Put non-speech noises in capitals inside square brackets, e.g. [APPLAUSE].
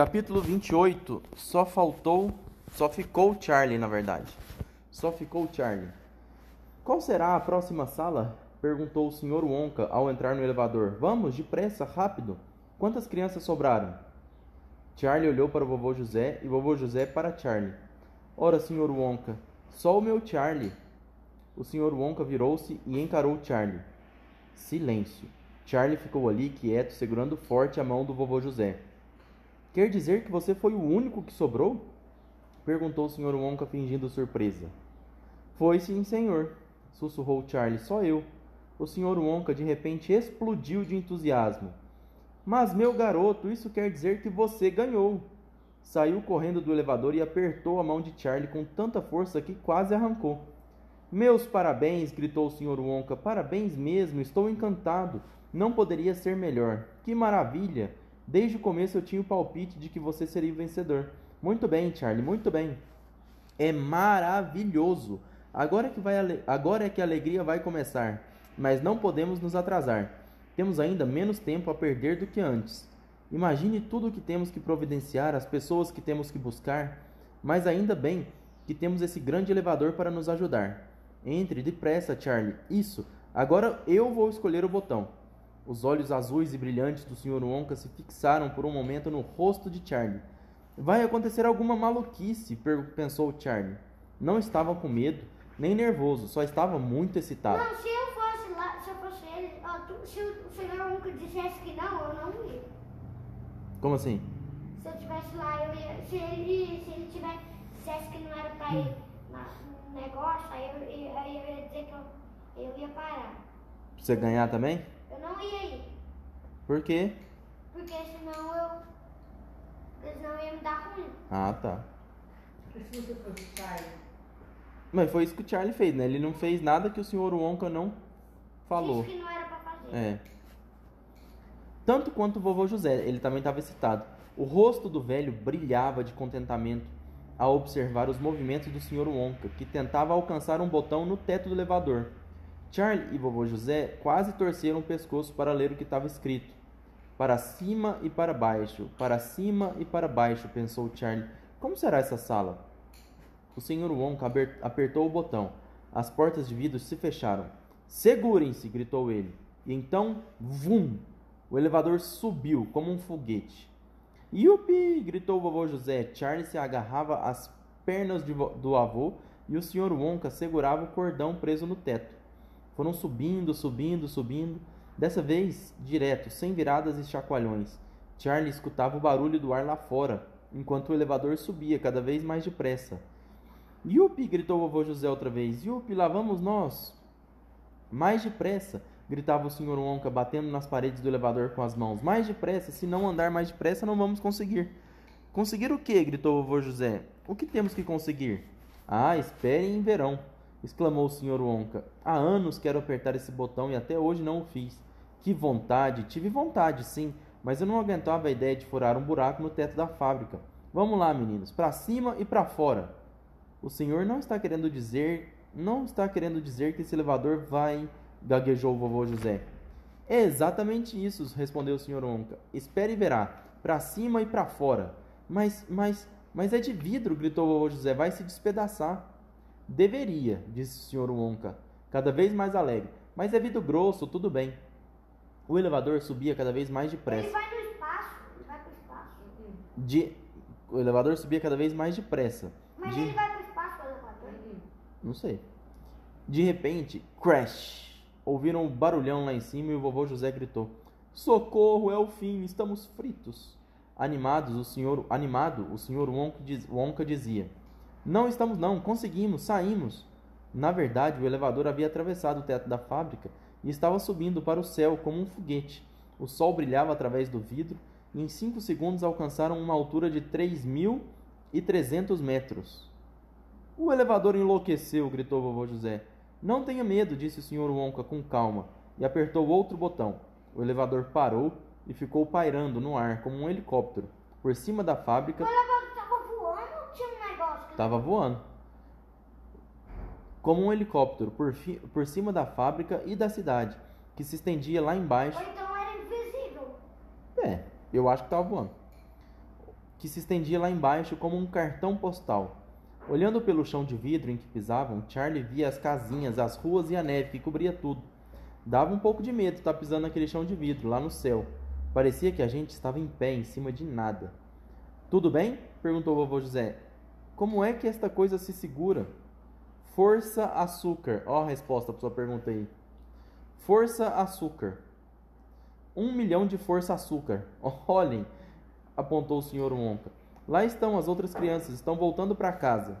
Capítulo 28. Só faltou. Só ficou Charlie, na verdade. Só ficou Charlie. Qual será a próxima sala? perguntou o Sr. Wonka ao entrar no elevador. Vamos, depressa, rápido. Quantas crianças sobraram? Charlie olhou para o vovô José e vovô José para Charlie. Ora, Sr. Wonka, só o meu Charlie. O Sr. Wonka virou-se e encarou Charlie. Silêncio. Charlie ficou ali quieto, segurando forte a mão do vovô José. Quer dizer que você foi o único que sobrou? Perguntou o Sr. Wonka fingindo surpresa. Foi sim, senhor, sussurrou Charlie. Só eu. O Sr. Wonka de repente explodiu de entusiasmo. Mas, meu garoto, isso quer dizer que você ganhou. Saiu correndo do elevador e apertou a mão de Charlie com tanta força que quase arrancou. Meus parabéns, gritou o Sr. Wonka. Parabéns mesmo, estou encantado. Não poderia ser melhor. Que maravilha! Desde o começo eu tinha o palpite de que você seria o vencedor. Muito bem, Charlie, muito bem. É maravilhoso. Agora que, vai, agora é que a alegria vai começar. Mas não podemos nos atrasar. Temos ainda menos tempo a perder do que antes. Imagine tudo o que temos que providenciar, as pessoas que temos que buscar. Mas ainda bem que temos esse grande elevador para nos ajudar. Entre depressa, Charlie. Isso. Agora eu vou escolher o botão. Os olhos azuis e brilhantes do Sr. Wonka se fixaram por um momento no rosto de Charlie. Vai acontecer alguma maluquice, pensou Charlie. Não estava com medo, nem nervoso, só estava muito excitado. Não, se eu fosse lá, se eu fosse ele, se o Sr. Wonka dissesse que não, eu não ia. Como assim? Se eu estivesse lá, eu ia. Se ele, se ele tivesse, dissesse que não era pra ir no negócio, aí eu, eu ia dizer que eu, eu ia parar. Pra você ganhar também? Eu não ia ir. Por quê? Porque senão eu. Porque senão ia me dar ruim. Ah, tá. E se você fosse Charlie? Mas foi isso que o Charlie fez, né? Ele não fez nada que o Sr. Wonka não falou. Disse que não era pra fazer. É. Tanto quanto o vovô José, ele também estava excitado. O rosto do velho brilhava de contentamento ao observar os movimentos do Sr. Wonka, que tentava alcançar um botão no teto do elevador. Charlie e vovô José quase torceram o pescoço para ler o que estava escrito. Para cima e para baixo, para cima e para baixo, pensou Charlie. Como será essa sala? O Sr. Wonka apertou o botão. As portas de vidro se fecharam. Segurem-se! gritou ele. E então, vum! O elevador subiu como um foguete. Yupi! gritou o vovô José. Charlie se agarrava às pernas de, do avô e o Sr. Wonka segurava o cordão preso no teto. Foram subindo, subindo, subindo, dessa vez direto, sem viradas e chacoalhões. Charlie escutava o barulho do ar lá fora, enquanto o elevador subia cada vez mais depressa. Yupi! gritou o vovô José outra vez. Yupi, lá vamos nós! Mais depressa! gritava o Sr. Wonka, batendo nas paredes do elevador com as mãos. Mais depressa! Se não andar mais depressa, não vamos conseguir. Conseguir o quê? gritou o vovô José. O que temos que conseguir? Ah, esperem em verão exclamou o Sr. Wonka. Há anos quero apertar esse botão e até hoje não o fiz. Que vontade! Tive vontade, sim, mas eu não aguentava a ideia de furar um buraco no teto da fábrica. Vamos lá, meninos, para cima e para fora. O senhor não está querendo dizer, não está querendo dizer que esse elevador vai, gaguejou o vovô José. É exatamente isso, respondeu o Sr. Wonka. Espere e verá, para cima e para fora. Mas, mas, mas é de vidro, gritou o vovô José, vai se despedaçar. Deveria, disse o Sr. Wonka, cada vez mais alegre. Mas é vidro grosso, tudo bem. O elevador subia cada vez mais depressa. Ele vai no espaço. Ele vai pro espaço. De... O elevador subia cada vez mais depressa. Mas De... ele vai pro espaço, o elevador. Não sei. De repente, crash! Ouviram um barulhão lá em cima e o vovô José gritou: Socorro, é o fim, estamos fritos. Animados, o senhor, animado, o senhor Wonka, diz, Wonka dizia: não estamos não, conseguimos, saímos. Na verdade, o elevador havia atravessado o teto da fábrica e estava subindo para o céu como um foguete. O sol brilhava através do vidro e em cinco segundos alcançaram uma altura de 3.300 metros. O elevador enlouqueceu, gritou vovô José. Não tenha medo, disse o Sr. Wonka com calma e apertou outro botão. O elevador parou e ficou pairando no ar como um helicóptero por cima da fábrica. O elevador tava voando ou tinha um negócio? Estava voando. Como um helicóptero por, por cima da fábrica e da cidade, que se estendia lá embaixo. Ou então era invisível. É, eu acho que estava voando. que se estendia lá embaixo como um cartão postal. Olhando pelo chão de vidro em que pisavam, Charlie via as casinhas, as ruas e a neve que cobria tudo. Dava um pouco de medo estar pisando naquele chão de vidro, lá no céu. Parecia que a gente estava em pé, em cima de nada. Tudo bem? perguntou o vovô José. Como é que esta coisa se segura? Força açúcar. Ó a resposta para sua pergunta aí. Força açúcar. Um milhão de força açúcar. [LAUGHS] Olhem, apontou o senhor Wonka. Lá estão as outras crianças, estão voltando para casa.